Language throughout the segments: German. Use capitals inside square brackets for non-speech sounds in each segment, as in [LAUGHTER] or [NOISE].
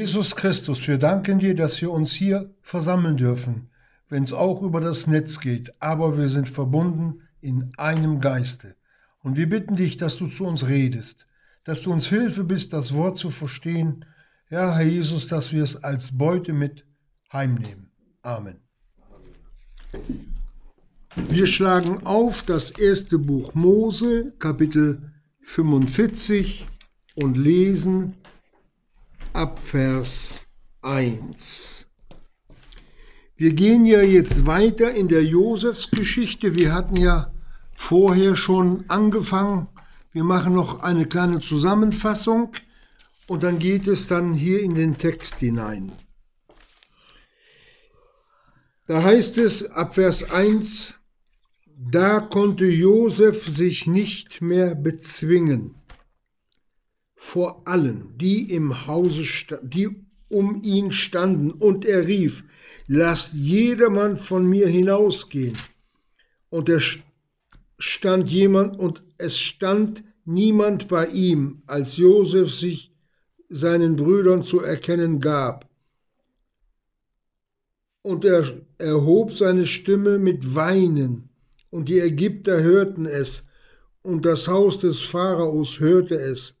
Jesus Christus, wir danken dir, dass wir uns hier versammeln dürfen, wenn es auch über das Netz geht, aber wir sind verbunden in einem Geiste. Und wir bitten dich, dass du zu uns redest, dass du uns Hilfe bist, das Wort zu verstehen. Ja, Herr Jesus, dass wir es als Beute mit heimnehmen. Amen. Wir schlagen auf das erste Buch Mose, Kapitel 45 und lesen ab Vers 1. Wir gehen ja jetzt weiter in der Josefsgeschichte. Wir hatten ja vorher schon angefangen. Wir machen noch eine kleine Zusammenfassung und dann geht es dann hier in den Text hinein. Da heißt es ab Vers 1, da konnte Josef sich nicht mehr bezwingen vor allen, die im Hause, die um ihn standen, und er rief, lasst jedermann von mir hinausgehen. Und er stand jemand, und es stand niemand bei ihm, als Josef sich seinen Brüdern zu erkennen gab. Und er erhob seine Stimme mit Weinen, und die Ägypter hörten es, und das Haus des Pharaos hörte es.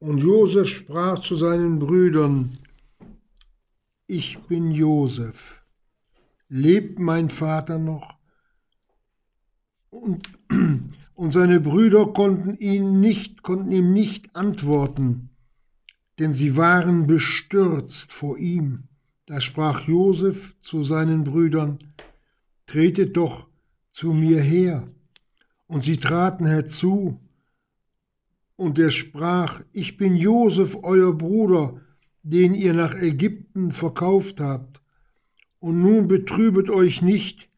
Und Josef sprach zu seinen Brüdern, ich bin Josef, lebt mein Vater noch? Und, [CLEARS THROAT] und seine Brüder konnten, ihn nicht, konnten ihm nicht antworten, denn sie waren bestürzt vor ihm. Da sprach Josef zu seinen Brüdern, tretet doch zu mir her. Und sie traten herzu, und er sprach, ich bin Josef, euer Bruder, den ihr nach Ägypten verkauft habt. Und nun betrübet euch nicht,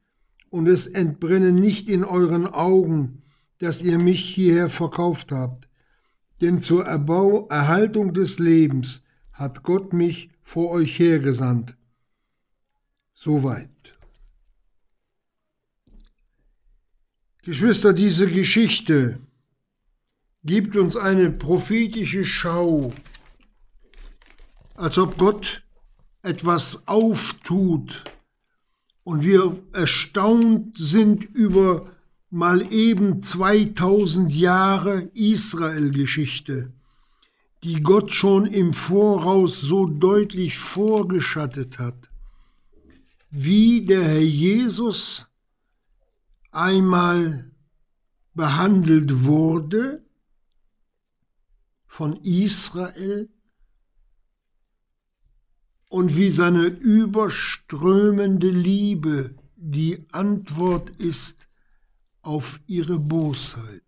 und es entbrenne nicht in euren Augen, dass ihr mich hierher verkauft habt. Denn zur Erbau, Erhaltung des Lebens hat Gott mich vor euch hergesandt. Soweit. Geschwister, diese Geschichte gibt uns eine prophetische Schau, als ob Gott etwas auftut und wir erstaunt sind über mal eben 2000 Jahre Israel-Geschichte, die Gott schon im Voraus so deutlich vorgeschattet hat, wie der Herr Jesus einmal behandelt wurde von Israel und wie seine überströmende Liebe die Antwort ist auf ihre Bosheit.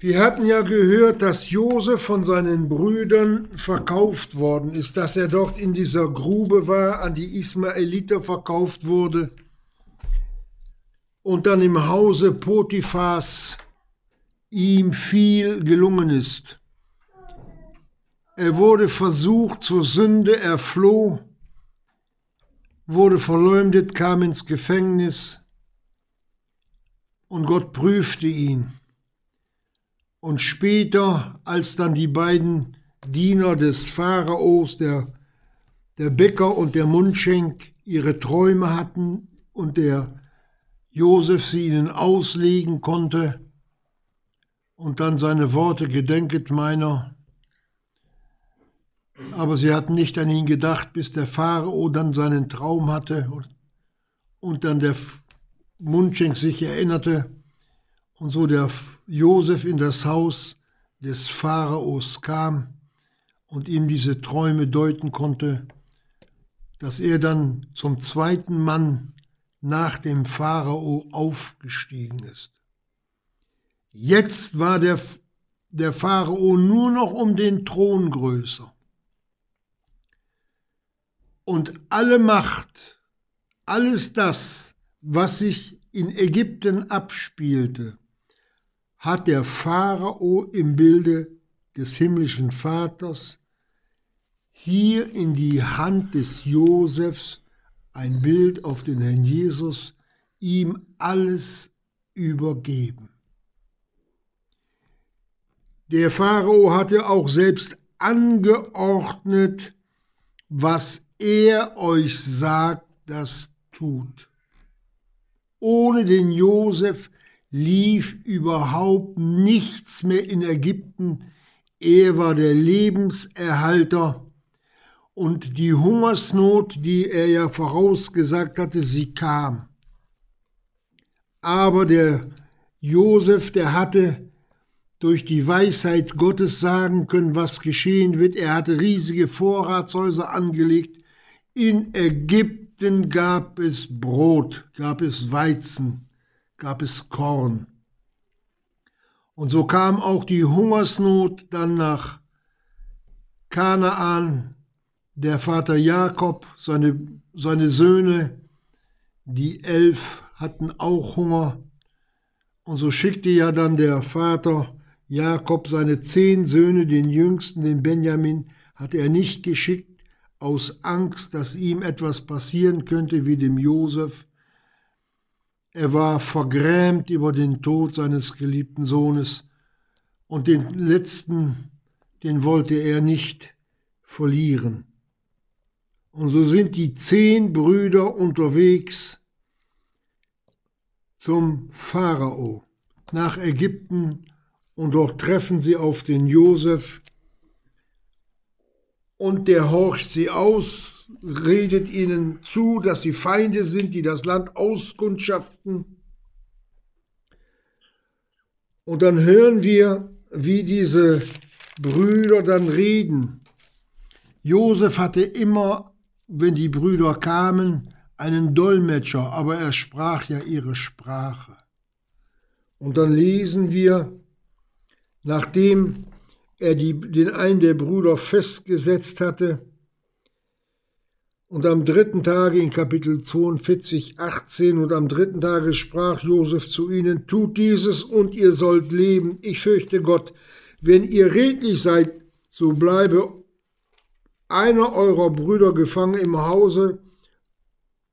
Wir hatten ja gehört, dass Josef von seinen Brüdern verkauft worden ist, dass er dort in dieser Grube war, an die Ismaeliter verkauft wurde und dann im Hause Potiphas ihm viel gelungen ist. Er wurde versucht zur Sünde, er floh, wurde verleumdet, kam ins Gefängnis und Gott prüfte ihn. Und später, als dann die beiden Diener des Pharaos, der, der Bäcker und der Mundschenk, ihre Träume hatten und der Josef sie ihnen auslegen konnte, und dann seine Worte, gedenket meiner. Aber sie hatten nicht an ihn gedacht, bis der Pharao dann seinen Traum hatte und dann der Mundschenk sich erinnerte und so der Josef in das Haus des Pharaos kam und ihm diese Träume deuten konnte, dass er dann zum zweiten Mann nach dem Pharao aufgestiegen ist. Jetzt war der, der Pharao nur noch um den Thron größer. Und alle Macht, alles das, was sich in Ägypten abspielte, hat der Pharao im Bilde des himmlischen Vaters hier in die Hand des Josefs ein Bild auf den Herrn Jesus, ihm alles übergeben. Der Pharao hatte auch selbst angeordnet, was er euch sagt, das tut. Ohne den Josef lief überhaupt nichts mehr in Ägypten. Er war der Lebenserhalter und die Hungersnot, die er ja vorausgesagt hatte, sie kam. Aber der Josef, der hatte durch die Weisheit Gottes sagen können, was geschehen wird. Er hatte riesige Vorratshäuser angelegt. In Ägypten gab es Brot, gab es Weizen, gab es Korn. Und so kam auch die Hungersnot dann nach Kanaan. Der Vater Jakob, seine, seine Söhne, die elf hatten auch Hunger. Und so schickte ja dann der Vater Jakob seine zehn Söhne, den jüngsten, den Benjamin, hat er nicht geschickt, aus Angst, dass ihm etwas passieren könnte wie dem Josef. Er war vergrämt über den Tod seines geliebten Sohnes und den letzten, den wollte er nicht verlieren. Und so sind die zehn Brüder unterwegs zum Pharao nach Ägypten und dort treffen sie auf den Josef und der horcht sie aus, redet ihnen zu, dass sie Feinde sind, die das Land auskundschaften. Und dann hören wir, wie diese Brüder dann reden. Josef hatte immer, wenn die Brüder kamen, einen Dolmetscher, aber er sprach ja ihre Sprache. Und dann lesen wir, nachdem er die, den einen der Brüder festgesetzt hatte, und am dritten Tage in Kapitel 42, 18 und am dritten Tage sprach Josef zu ihnen, tut dieses und ihr sollt leben. Ich fürchte Gott, wenn ihr redlich seid, so bleibe einer eurer Brüder gefangen im Hause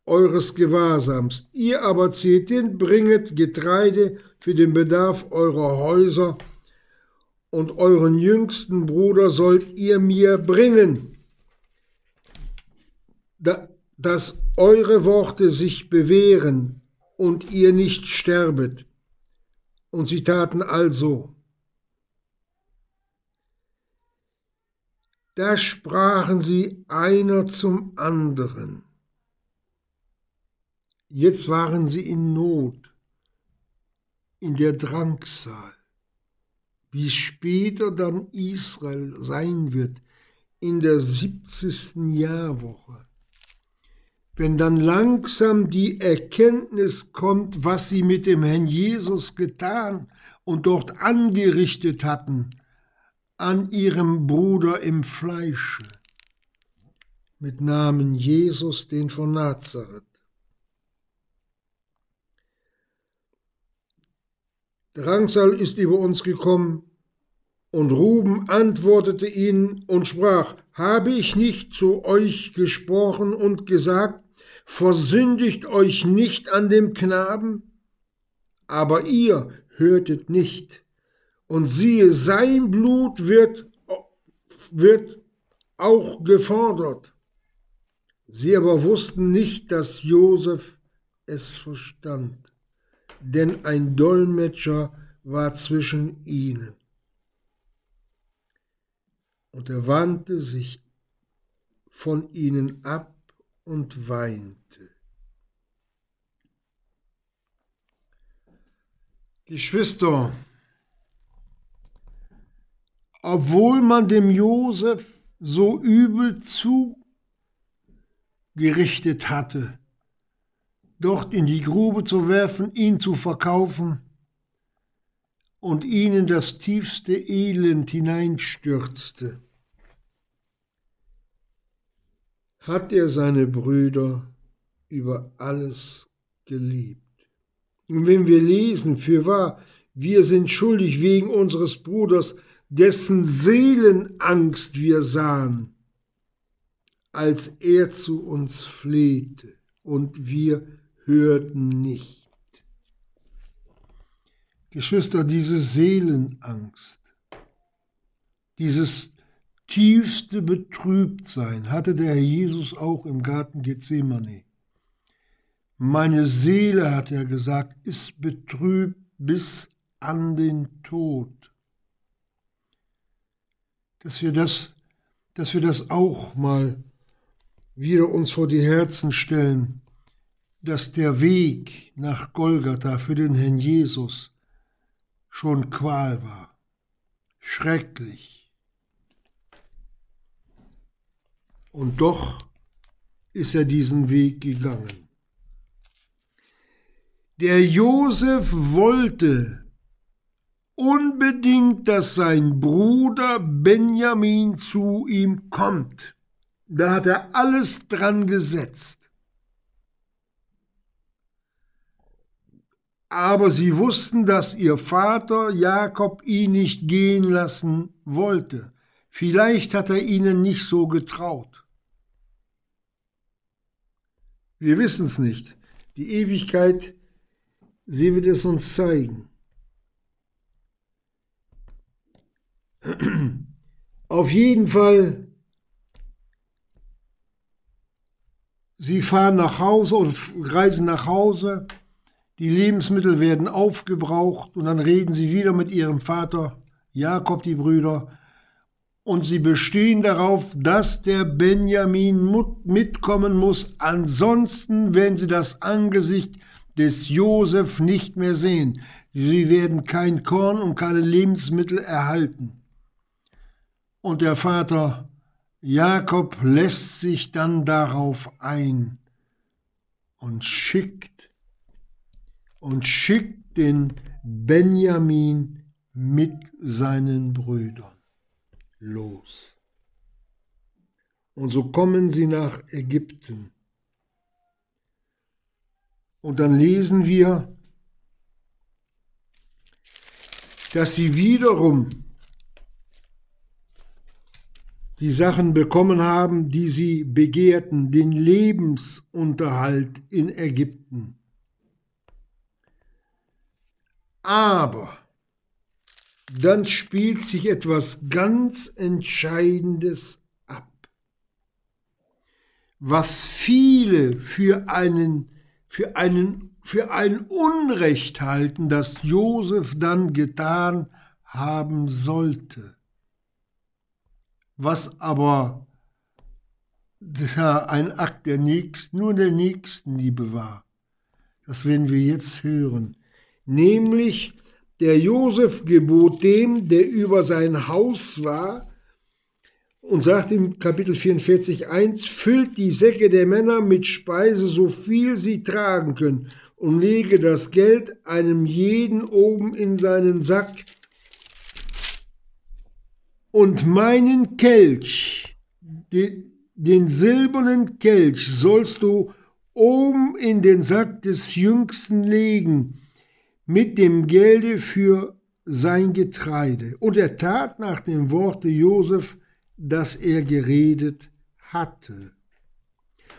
eures Gewahrsams. Ihr aber zieht hin, bringet Getreide für den Bedarf eurer Häuser und euren jüngsten Bruder sollt ihr mir bringen dass eure Worte sich bewähren und ihr nicht sterbet. Und sie taten also. Da sprachen sie einer zum anderen. Jetzt waren sie in Not, in der Drangsal, wie später dann Israel sein wird, in der siebzigsten Jahrwoche wenn dann langsam die Erkenntnis kommt, was sie mit dem Herrn Jesus getan und dort angerichtet hatten, an ihrem Bruder im Fleische, mit Namen Jesus, den von Nazareth. Drangsal ist über uns gekommen, und Ruben antwortete ihnen und sprach, habe ich nicht zu euch gesprochen und gesagt, Versündigt euch nicht an dem Knaben, aber ihr hörtet nicht. Und siehe, sein Blut wird, wird auch gefordert. Sie aber wussten nicht, dass Josef es verstand, denn ein Dolmetscher war zwischen ihnen. Und er wandte sich von ihnen ab und weinte. Geschwister, obwohl man dem Josef so übel zugerichtet hatte, dort in die Grube zu werfen, ihn zu verkaufen und ihn in das tiefste Elend hineinstürzte, hat er seine Brüder über alles geliebt. Und wenn wir lesen, für wahr, wir sind schuldig wegen unseres Bruders, dessen Seelenangst wir sahen, als er zu uns flehte, und wir hörten nicht. Geschwister, diese Seelenangst, Dieses tiefste Betrübtsein hatte der Herr Jesus auch im Garten Gethsemane. Meine Seele, hat er gesagt, ist betrübt bis an den Tod. Dass wir das, dass wir das auch mal wieder uns vor die Herzen stellen, dass der Weg nach Golgatha für den Herrn Jesus schon Qual war, schrecklich. Und doch ist er diesen Weg gegangen. Der Josef wollte unbedingt, dass sein Bruder Benjamin zu ihm kommt. Da hat er alles dran gesetzt. Aber sie wussten, dass ihr Vater Jakob ihn nicht gehen lassen wollte. Vielleicht hat er ihnen nicht so getraut. Wir wissen es nicht. Die Ewigkeit, sie wird es uns zeigen. [CLEARS THROAT] Auf jeden Fall Sie fahren nach Hause oder reisen nach Hause, die Lebensmittel werden aufgebraucht und dann reden sie wieder mit ihrem Vater, Jakob die Brüder, und sie bestehen darauf, dass der Benjamin mitkommen muss, ansonsten werden sie das Angesicht des Josef nicht mehr sehen. Sie werden kein Korn und keine Lebensmittel erhalten. Und der Vater Jakob lässt sich dann darauf ein und schickt und schickt den Benjamin mit seinen Brüdern los. Und so kommen sie nach Ägypten. Und dann lesen wir, dass sie wiederum die Sachen bekommen haben, die sie begehrten, den Lebensunterhalt in Ägypten. Aber dann spielt sich etwas ganz Entscheidendes ab, was viele für einen, für einen, für ein Unrecht halten, das Josef dann getan haben sollte was aber ein Akt der Nächsten, nur der Nächstenliebe war. Das werden wir jetzt hören. Nämlich der Josef gebot dem, der über sein Haus war, und sagt im Kapitel 44, 1, füllt die Säcke der Männer mit Speise, so viel sie tragen können, und lege das Geld einem jeden oben in seinen Sack, und meinen Kelch, den, den silbernen Kelch, sollst du oben in den Sack des Jüngsten legen, mit dem Gelde für sein Getreide. Und er tat nach dem Worte Josef, das er geredet hatte.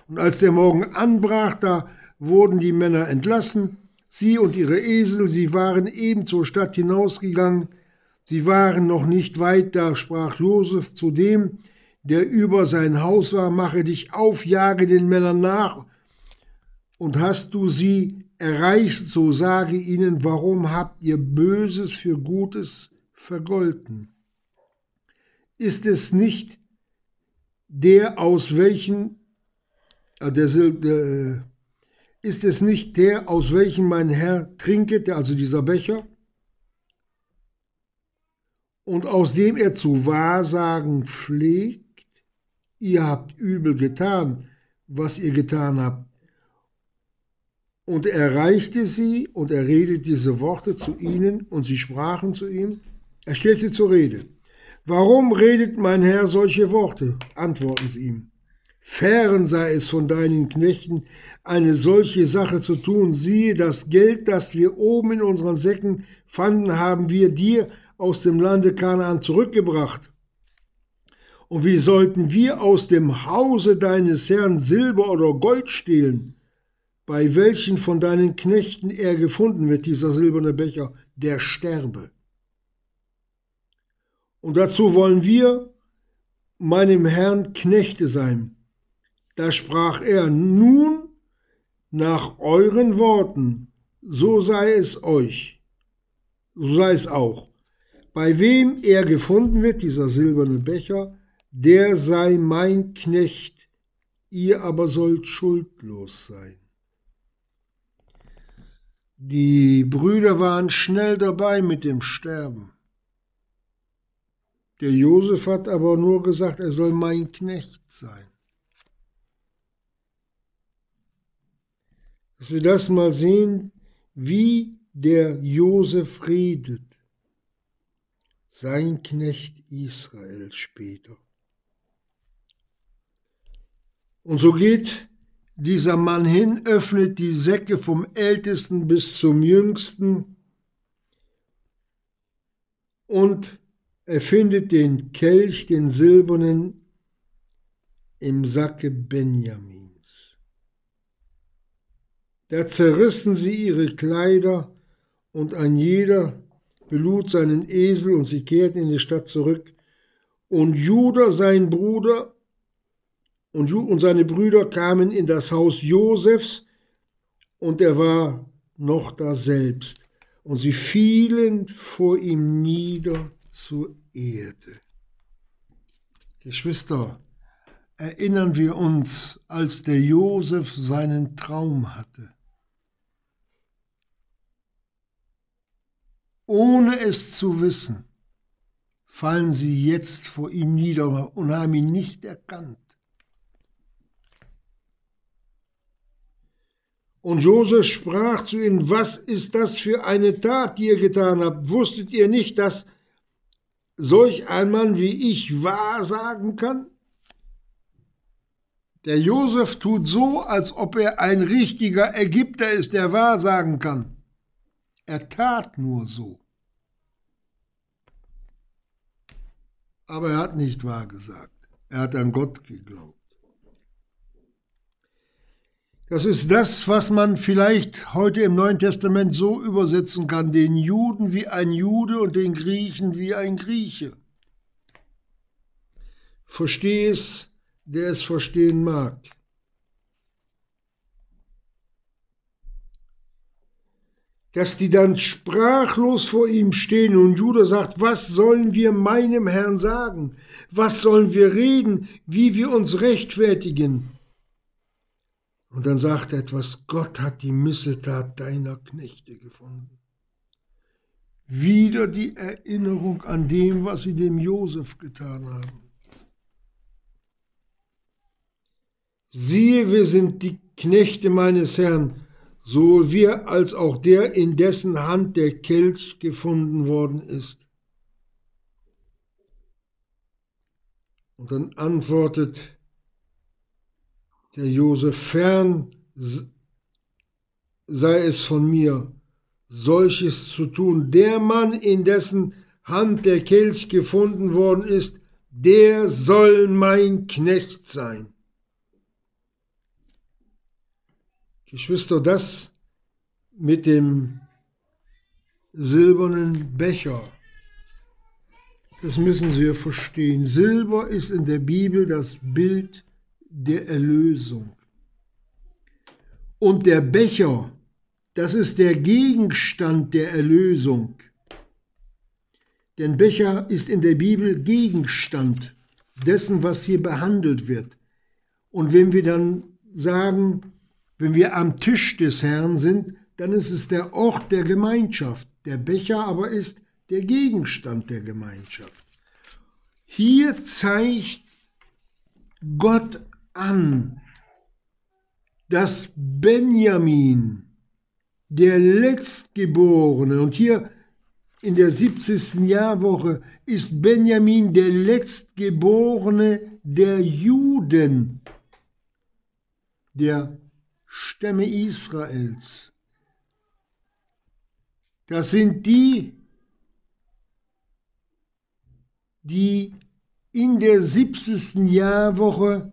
Und als der Morgen anbrach, da wurden die Männer entlassen, sie und ihre Esel, sie waren eben zur Stadt hinausgegangen, Sie waren noch nicht weit, da sprach Josef zu dem, der über sein Haus war, mache dich auf, jage den Männern nach, und hast du sie erreicht, so sage ihnen, warum habt ihr Böses für Gutes vergolten? Ist es nicht der, aus welchen, äh, der, äh, ist es nicht der, aus welchem mein Herr trinket, also dieser Becher? und aus dem er zu Wahrsagen pflegt, ihr habt übel getan, was ihr getan habt. Und er erreichte sie und er redet diese Worte zu ihnen und sie sprachen zu ihm. Er stellt sie zur Rede. Warum redet mein Herr solche Worte? Antworten sie ihm. Fern sei es von deinen Knechten, eine solche Sache zu tun. Siehe, das Geld, das wir oben in unseren Säcken fanden, haben wir dir aus dem Lande Kanaan zurückgebracht. Und wie sollten wir aus dem Hause deines Herrn Silber oder Gold stehlen, bei welchen von deinen Knechten er gefunden wird, dieser silberne Becher, der sterbe. Und dazu wollen wir meinem Herrn Knechte sein. Da sprach er, nun nach euren Worten, so sei es euch, so sei es auch. Bei wem er gefunden wird, dieser silberne Becher, der sei mein Knecht, ihr aber sollt schuldlos sein. Die Brüder waren schnell dabei mit dem Sterben. Der Josef hat aber nur gesagt, er soll mein Knecht sein. Dass wir das mal sehen, wie der Josef redet. Sein Knecht Israel später. Und so geht dieser Mann hin, öffnet die Säcke vom Ältesten bis zum Jüngsten und er findet den Kelch, den silbernen, im Sacke Benjamins. Da zerrissen sie ihre Kleider und ein jeder belud seinen Esel und sie kehrten in die Stadt zurück. Und Judah, sein Bruder, und, seine Brüder kamen in das Haus Josefs, und er war noch da selbst. Und sie fielen vor ihm nieder zur Erde. Geschwister, erinnern wir uns, als der Josef seinen Traum hatte. Ohne es zu wissen, fallen sie jetzt vor ihm nieder und haben ihn nicht erkannt. Und Josef sprach zu ihnen, was ist das für eine Tat, die ihr getan habt? Wusstet ihr nicht, dass solch ein Mann wie ich wahrsagen kann? Der Josef tut so, als ob er ein richtiger Ägypter ist, der wahrsagen kann. Er tat nur so. Aber er hat nicht wahrgesagt. Er hat an Gott geglaubt. Das ist das, was man vielleicht heute im Neuen Testament so übersetzen kann, den Juden wie ein Jude und den Griechen wie ein Grieche. Versteh es, der es verstehen mag. Dass die dann sprachlos vor ihm stehen und Judah sagt, was sollen wir meinem Herrn sagen? Was sollen wir reden? Wie wir uns rechtfertigen? Und dann sagt er etwas, Gott hat die Missetat deiner Knechte gefunden. Wieder die Erinnerung an dem, was sie dem Josef getan haben. Siehe, wir sind die Knechte meines Herrn, sowohl wir als auch der, in dessen Hand der Kelch gefunden worden ist. Und dann antwortet der Josef, fern sei es von mir, solches zu tun. Der Mann, in dessen Hand der Kelch gefunden worden ist, der soll mein Knecht sein. Geschwister, das mit dem silbernen Becher, das müssen Sie verstehen. Silber ist in der Bibel das Bild der Erlösung. Und der Becher, das ist der Gegenstand der Erlösung. Denn Becher ist in der Bibel Gegenstand dessen, was hier behandelt wird. Und wenn wir dann sagen, wenn wir am Tisch des Herrn sind, dann ist es der Ort der Gemeinschaft. Der Becher aber ist der Gegenstand der Gemeinschaft. Hier zeigt Gott an, dass Benjamin, der Letztgeborene, und hier in der 70. Jahrwoche ist Benjamin der Letztgeborene der Juden, der Stämme Israels. Das sind die, die in der 70. Jahrwoche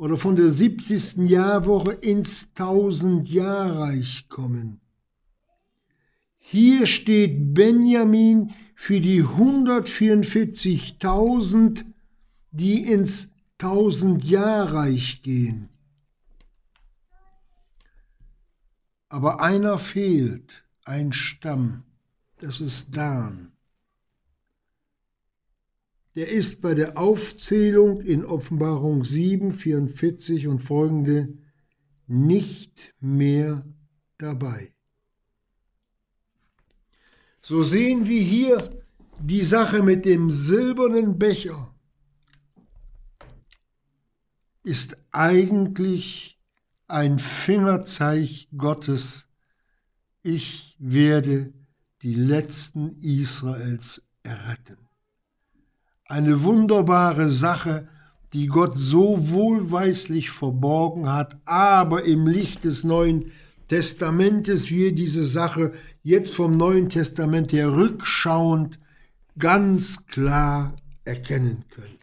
oder von der 70. Jahrwoche ins Tausendjahrreich kommen. Hier steht Benjamin für die 144.000, die ins Tausendjahrreich gehen. Aber einer fehlt, ein Stamm, das ist Dan. Der ist bei der Aufzählung in Offenbarung 7, 44 und folgende nicht mehr dabei. So sehen wir hier die Sache mit dem silbernen Becher ist eigentlich ein Fingerzeig Gottes. Ich werde die letzten Israels erretten. Eine wunderbare Sache, die Gott so wohlweislich verborgen hat, aber im Licht des Neuen Testamentes wir diese Sache jetzt vom Neuen Testament her rückschauend ganz klar erkennen können.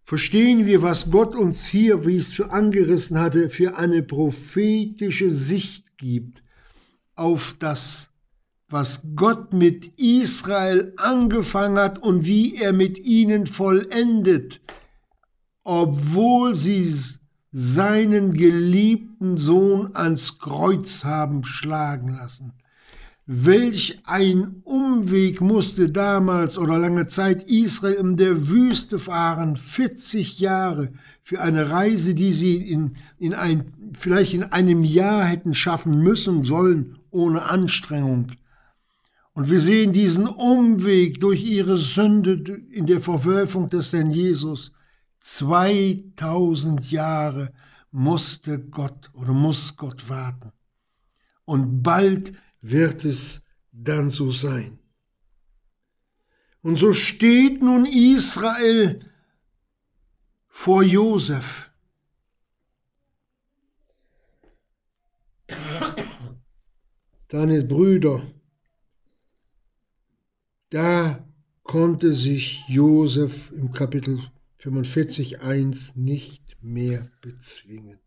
Verstehen wir, was Gott uns hier, wie ich es angerissen hatte, für eine prophetische Sicht gibt auf das, was Gott mit Israel angefangen hat und wie er mit ihnen vollendet, obwohl sie seinen geliebten Sohn ans Kreuz haben schlagen lassen. Welch ein Umweg musste damals oder lange Zeit Israel in der Wüste fahren, 40 Jahre für eine Reise, die sie in, in ein, vielleicht in einem Jahr hätten schaffen müssen sollen, ohne Anstrengung. Und wir sehen diesen Umweg durch ihre Sünde in der Verwölfung des Herrn Jesus. 2000 Jahre musste Gott oder muss Gott warten. Und bald wird es dann so sein. Und so steht nun Israel vor Josef. Deine Brüder, da konnte sich Josef im Kapitel 45.1 nicht mehr bezwingen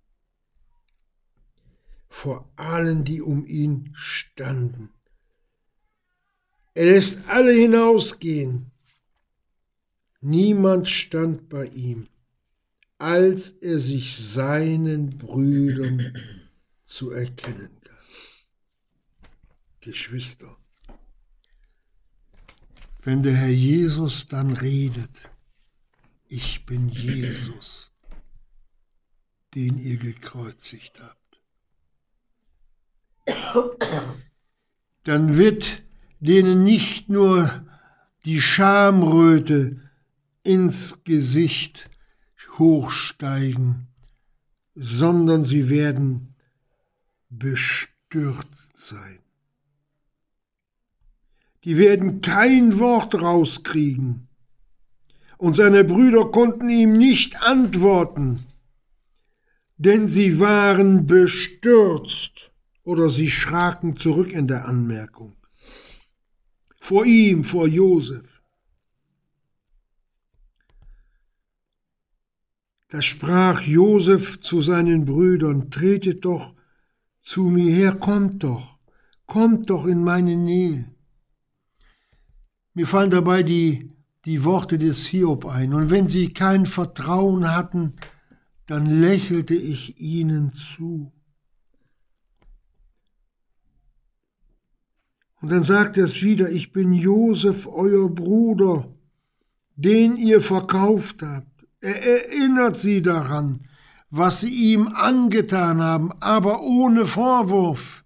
vor allen, die um ihn standen. Er lässt alle hinausgehen. Niemand stand bei ihm, als er sich seinen Brüdern zu erkennen gab. Geschwister, wenn der Herr Jesus dann redet, ich bin Jesus, den ihr gekreuzigt habt, dann wird denen nicht nur die Schamröte ins Gesicht hochsteigen, sondern sie werden bestürzt sein. Die werden kein Wort rauskriegen. Und seine Brüder konnten ihm nicht antworten, denn sie waren bestürzt oder sie schraken zurück in der Anmerkung. Vor ihm, vor Josef. Da sprach Josef zu seinen Brüdern, tretet doch zu mir her, kommt doch, kommt doch in meine Nähe. Mir fallen dabei die, die Worte des Hiob ein, und wenn sie kein Vertrauen hatten, dann lächelte ich ihnen zu. Und dann sagt es wieder, ich bin Josef, euer Bruder, den ihr verkauft habt. Er erinnert sie daran, was sie ihm angetan haben, aber ohne Vorwurf.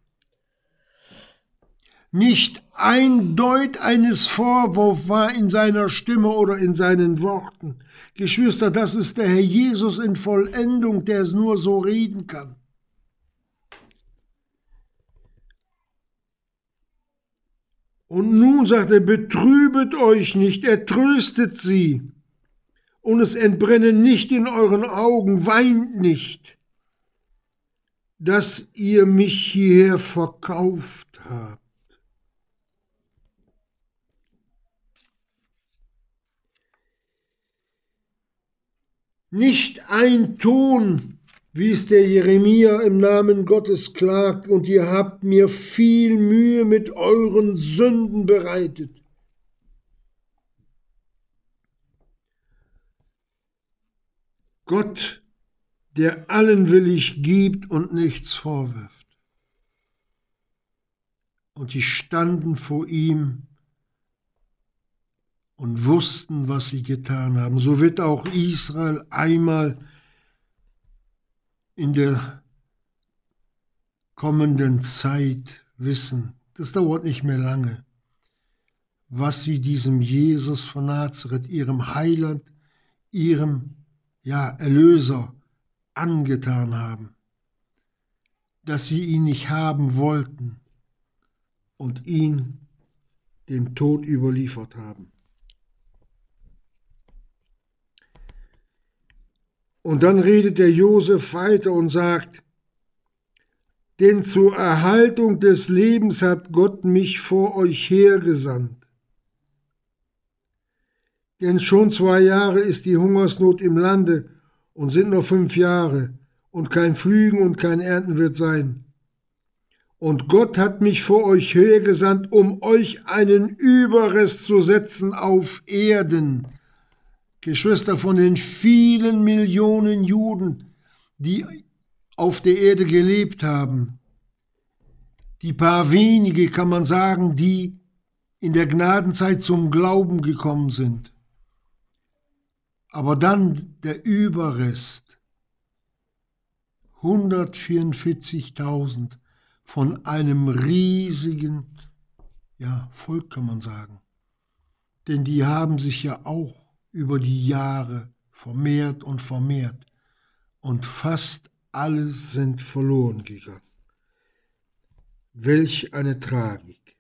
Nicht ein Deut eines Vorwurfs war in seiner Stimme oder in seinen Worten. Geschwister, das ist der Herr Jesus in Vollendung, der es nur so reden kann. Und nun sagt er, betrübet euch nicht, er tröstet sie. Und es entbrenne nicht in euren Augen, weint nicht, dass ihr mich hierher verkauft habt. Nicht ein Ton wie es der Jeremia im Namen Gottes klagt, und ihr habt mir viel Mühe mit euren Sünden bereitet. Gott, der allen willig gibt und nichts vorwirft. Und die standen vor ihm und wussten, was sie getan haben. So wird auch Israel einmal in der kommenden Zeit wissen, das dauert nicht mehr lange, was sie diesem Jesus von Nazareth, ihrem Heiland, ihrem ja, Erlöser angetan haben, dass sie ihn nicht haben wollten und ihn dem Tod überliefert haben. Und dann redet der Josef weiter und sagt, denn zur Erhaltung des Lebens hat Gott mich vor euch hergesandt. Denn schon zwei Jahre ist die Hungersnot im Lande und sind noch fünf Jahre, und kein Pflügen und kein Ernten wird sein. Und Gott hat mich vor euch hergesandt, um euch einen Überrest zu setzen auf Erden, Geschwister, von den vielen Millionen Juden, die auf der Erde gelebt haben, die paar wenige, kann man sagen, die in der Gnadenzeit zum Glauben gekommen sind. Aber dann der Überrest, 144.000 von einem riesigen ja, Volk, kann man sagen. Denn die haben sich ja auch über die Jahre vermehrt und vermehrt und fast alle sind verloren gegangen. Welch eine Tragik.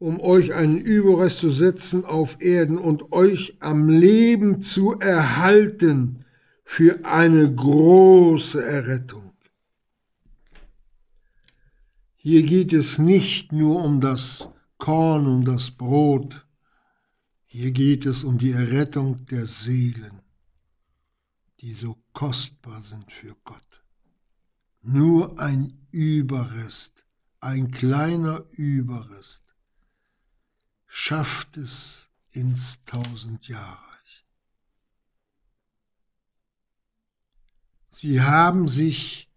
um euch einen Überrest zu setzen auf Erden und euch am Leben zu erhalten für eine große Errettung. Hier geht es nicht nur um das Korn, um das Brot, hier geht es um die Errettung der Seelen, die so kostbar sind für Gott. Nur ein Überrest, ein kleiner Überrest, schafft es ins Tausendjahrreich. Sie haben sich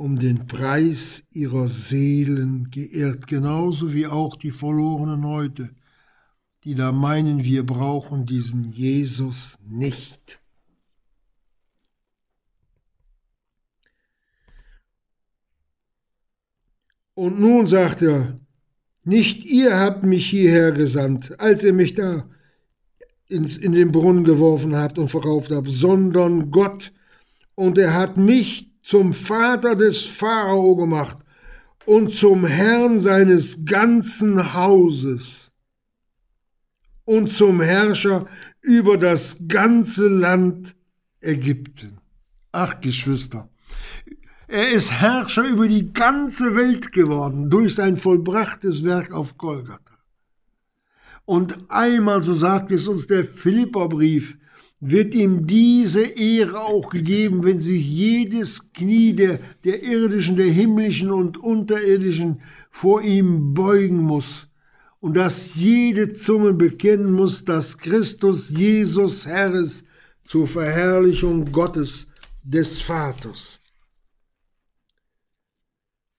um den Preis ihrer Seelen geehrt, genauso wie auch die Verlorenen heute, die da meinen, wir brauchen diesen Jesus nicht. Und nun sagt er, nicht ihr habt mich hierher gesandt, als ihr mich da ins, in den Brunnen geworfen habt und verkauft habt, sondern Gott. Und er hat mich zum Vater des Pharao gemacht und zum Herrn seines ganzen Hauses und zum Herrscher über das ganze Land Ägypten. Ach, Geschwister, er ist Herrscher über die ganze Welt geworden durch sein vollbrachtes Werk auf Golgatha. Und einmal, so sagt es uns der Philipperbrief, wird ihm diese Ehre auch gegeben, wenn sich jedes Knie der, der irdischen, der himmlischen und unterirdischen vor ihm beugen muss und dass jede Zunge bekennen muss, dass Christus Jesus Herr ist zur Verherrlichung Gottes des Vaters.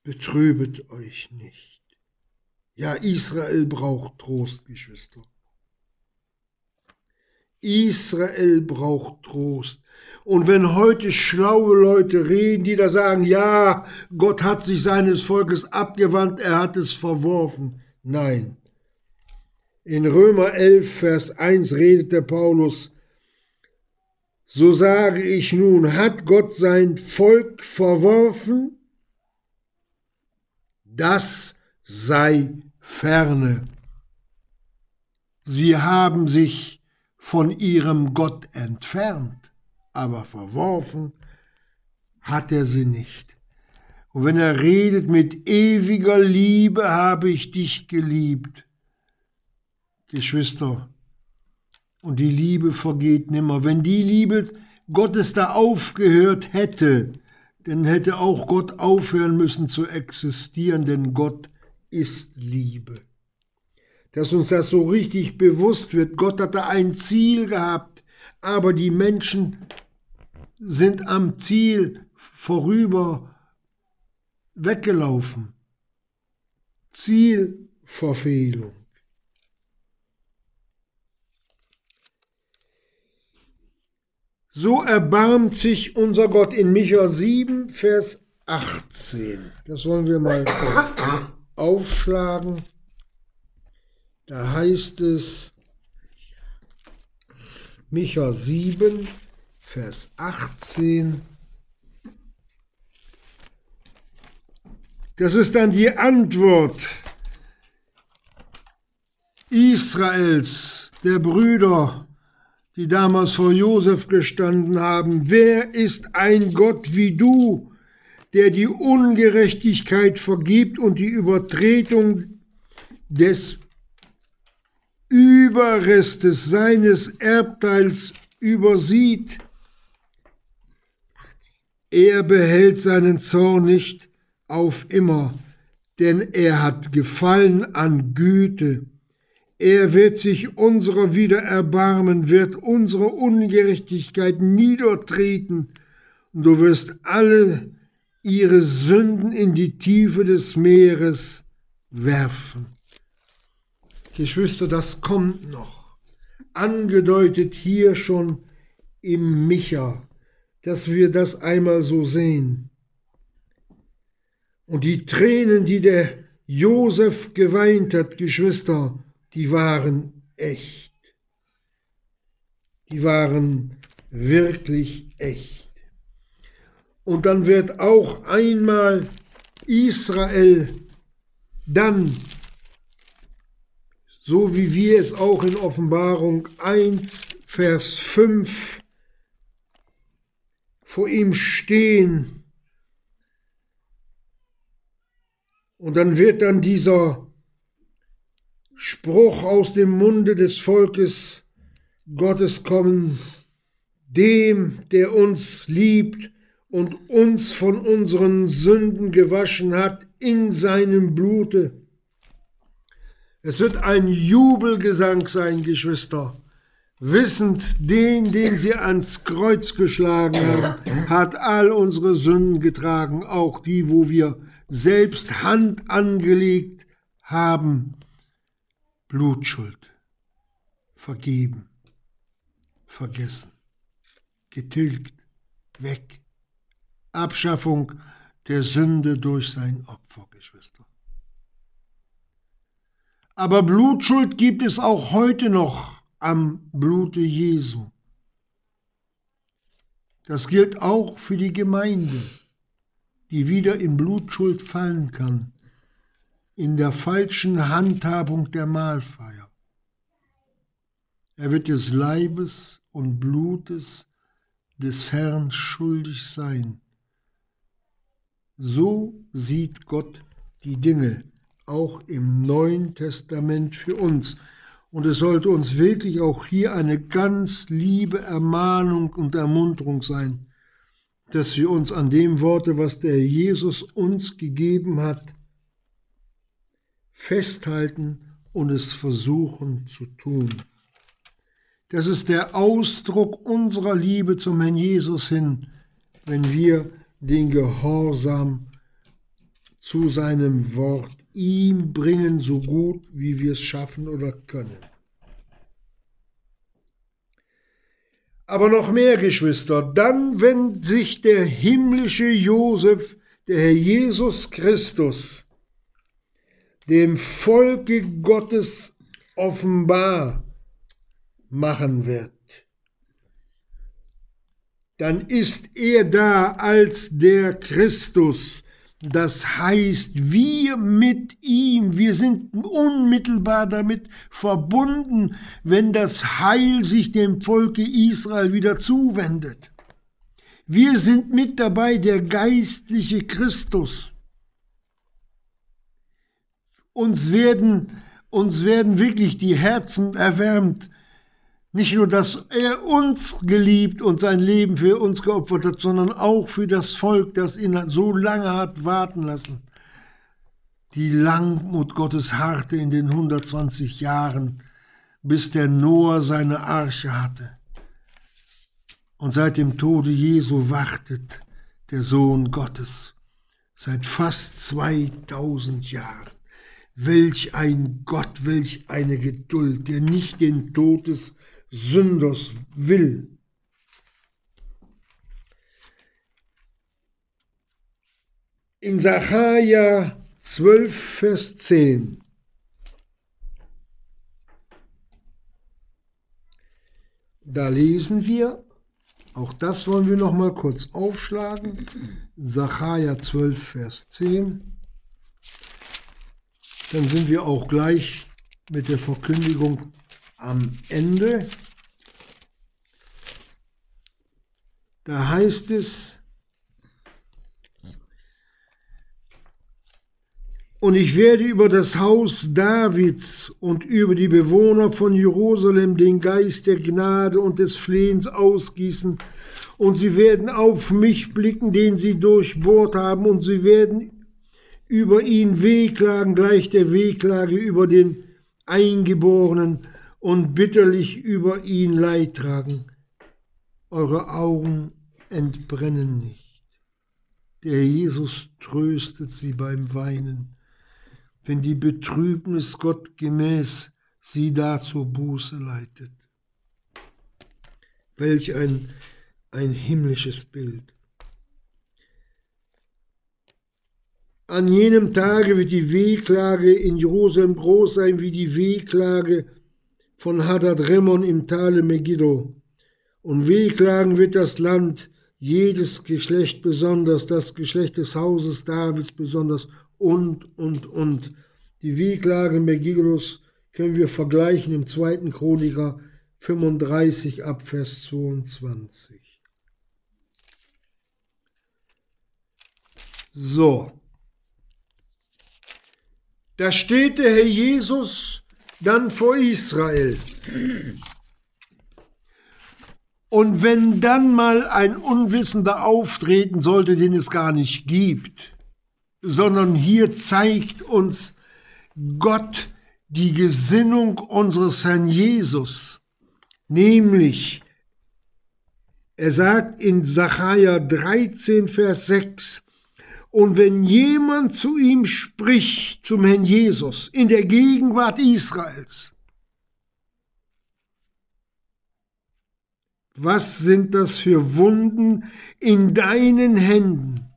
Betrübet euch nicht. Ja, Israel braucht Trost, Geschwister. Israel braucht Trost. Und wenn heute schlaue Leute reden, die da sagen, ja, Gott hat sich seines Volkes abgewandt, er hat es verworfen. Nein. In Römer 11, Vers 1 redet der Paulus, so sage ich nun, hat Gott sein Volk verworfen? Das sei ferne. Sie haben sich von ihrem Gott entfernt, aber verworfen hat er sie nicht. Und wenn er redet, mit ewiger Liebe habe ich dich geliebt, Geschwister. Und die Liebe vergeht nimmer. Wenn die Liebe Gottes da aufgehört hätte, dann hätte auch Gott aufhören müssen zu existieren, denn Gott ist Liebe. Dass uns das so richtig bewusst wird, Gott hatte ein Ziel gehabt, aber die Menschen sind am Ziel vorüber weggelaufen. Zielverfehlung. So erbarmt sich unser Gott in Micha 7, Vers 18. Das wollen wir mal [COUGHS] aufschlagen. Da heißt es, Micha 7, Vers 18. Das ist dann die Antwort Israels, der Brüder, die damals vor Josef gestanden haben. Wer ist ein Gott wie du, der die Ungerechtigkeit vergibt und die Übertretung des Überrestes seines Erbteils übersieht? Er behält seinen Zorn nicht auf immer, denn er hat Gefallen an Güte. Er wird sich unserer wieder erbarmen, wird unsere Ungerechtigkeit niedertreten, und du wirst alle ihre Sünden in die Tiefe des Meeres werfen. Geschwister, das kommt noch. Angedeutet hier schon im Micha, dass wir das einmal so sehen. Und die Tränen, die der Josef geweint hat, Geschwister, die waren echt. Die waren wirklich echt. Und dann wird auch einmal Israel dann, so wie wir es auch in Offenbarung 1, Vers 5 vor ihm stehen Und dann wird dann dieser Spruch aus dem Munde des Volkes Gottes kommen, dem, der uns liebt und uns von unseren Sünden gewaschen hat in seinem Blute. Es wird ein Jubelgesang sein, Geschwister. Wissend, den, den sie ans Kreuz geschlagen haben, hat all unsere Sünden getragen, auch die, wo wir selbst Hand angelegt haben, Blutschuld, vergeben, vergessen, getilgt, weg, Abschaffung der Sünde durch sein Opfer, Geschwister. Aber Blutschuld gibt es auch heute noch am Blute Jesu. Das gilt auch für die Gemeinde die wieder in Blutschuld fallen kann, in der falschen Handhabung der Mahlfeier. Er wird des Leibes und Blutes des Herrn schuldig sein. So sieht Gott die Dinge, auch im Neuen Testament für uns. Und es sollte uns wirklich auch hier eine ganz liebe Ermahnung und Ermunterung sein, dass wir uns an dem Worte, was der Jesus uns gegeben hat, festhalten und es versuchen zu tun. Das ist der Ausdruck unserer Liebe zum Herrn Jesus hin, wenn wir den Gehorsam zu seinem Wort ihm bringen, so gut wie wir es schaffen oder können. Aber noch mehr, Geschwister, dann, wenn sich der himmlische Josef, der Herr Jesus Christus, dem Volke Gottes offenbar machen wird, dann ist er da als der Christus, das heißt, wir mit ihm, wir sind unmittelbar damit verbunden, wenn das Heil sich dem Volke Israel wieder zuwendet. Wir sind mit dabei, der geistliche Christus. Uns werden uns werden wirklich die Herzen erwärmt. Nicht nur, dass er uns geliebt und sein Leben für uns geopfert hat, sondern auch für das Volk, das ihn so lange hat warten lassen. Die Langmut Gottes harrte in den 120 Jahren, bis der Noah seine Arche hatte. Und seit dem Tode Jesu wartet der Sohn Gottes seit fast 2000 Jahren. Welch ein Gott, welch eine Geduld, der nicht den Tod des Sünders will. In Sacharja 12, Vers 10 Da lesen wir, auch das wollen wir noch mal kurz aufschlagen. Sacharja 12, Vers 10. Dann sind wir auch gleich mit der Verkündigung am Ende. Da heißt es, Und ich werde über das Haus Davids und über die Bewohner von Jerusalem den Geist der Gnade und des Flehens ausgießen, und sie werden auf mich blicken, den sie durchbohrt haben, und sie werden über ihn wehklagen, gleich der Wehklage über den Eingeborenen, und bitterlich über ihn Leid tragen. Eure Augen entbrennen nicht. Der Jesus tröstet sie beim Weinen wenn die Betrübnis Gott gemäß sie da zur Buße leitet. Welch ein, ein himmlisches Bild. An jenem Tage wird die Wehklage in Jerusalem groß sein wie die Wehklage von Hadad Remon im Tale Megiddo. Und wehklagen wird das Land, jedes Geschlecht besonders, das Geschlecht des Hauses Davids besonders und, und, und. Die Wehklage Megiddos können wir vergleichen im 2. Chroniker 35 ab Vers 22. So. Da steht der Herr Jesus dann vor Israel. Und wenn dann mal ein Unwissender auftreten sollte, den es gar nicht gibt, sondern hier zeigt uns Gott die Gesinnung unseres Herrn Jesus, nämlich er sagt in Sacharja 13, Vers 6, und wenn jemand zu ihm spricht, zum Herrn Jesus, in der Gegenwart Israels, was sind das für Wunden in deinen Händen?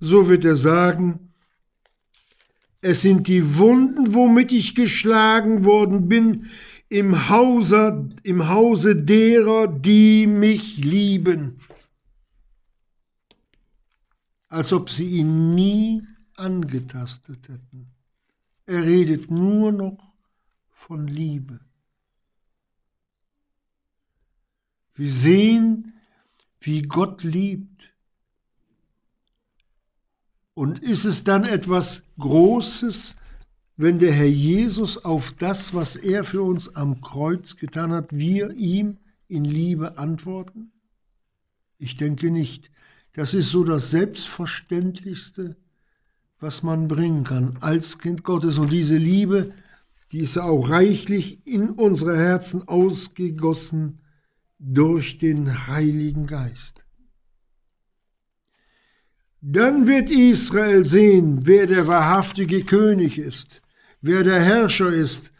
so wird er sagen, es sind die Wunden, womit ich geschlagen worden bin, im Hause, im Hause derer, die mich lieben. Als ob sie ihn nie angetastet hätten. Er redet nur noch von Liebe. Wir sehen, wie Gott liebt. Und ist es dann etwas Großes, wenn der Herr Jesus auf das, was er für uns am Kreuz getan hat, wir ihm in Liebe antworten? Ich denke nicht. Das ist so das Selbstverständlichste, was man bringen kann als Kind Gottes. Und diese Liebe, die ist ja auch reichlich in unsere Herzen ausgegossen durch den Heiligen Geist. Dann wird Israel sehen, wer der wahrhaftige König ist, wer der Herrscher ist,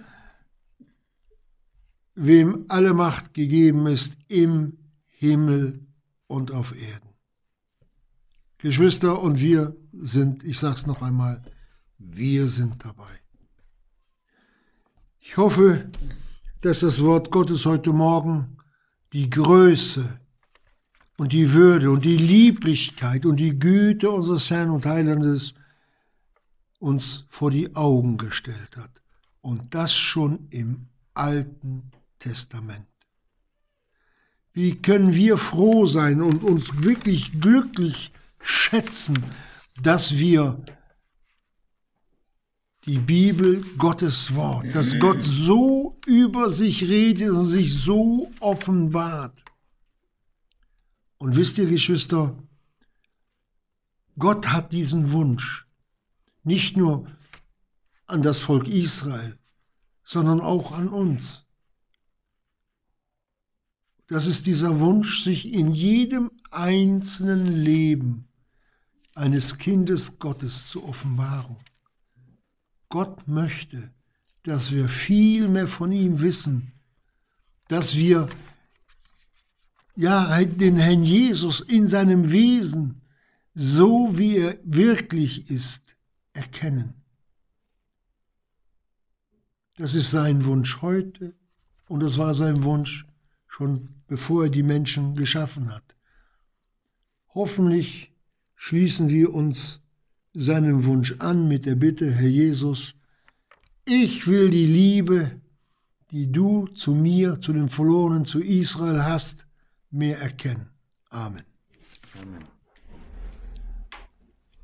wem alle Macht gegeben ist im Himmel und auf Erden. Geschwister, und wir sind, ich sage es noch einmal, wir sind dabei. Ich hoffe, dass das Wort Gottes heute Morgen die Größe und die Würde und die Lieblichkeit und die Güte unseres Herrn und Heilandes uns vor die Augen gestellt hat. Und das schon im Alten Testament. Wie können wir froh sein und uns wirklich glücklich schätzen, dass wir die Bibel Gottes Wort, dass Gott so über sich redet und sich so offenbart. Und wisst ihr, Geschwister, Gott hat diesen Wunsch, nicht nur an das Volk Israel, sondern auch an uns. Das ist dieser Wunsch, sich in jedem einzelnen Leben eines Kindes Gottes zu offenbaren. Gott möchte, dass wir viel mehr von ihm wissen, dass wir ja den Herrn Jesus in seinem Wesen, so wie er wirklich ist, erkennen. Das ist sein Wunsch heute und das war sein Wunsch schon bevor er die Menschen geschaffen hat. Hoffentlich schließen wir uns seinem Wunsch an mit der Bitte, Herr Jesus, ich will die Liebe, die du zu mir, zu den Verlorenen, zu Israel hast, mehr erkennen. Amen.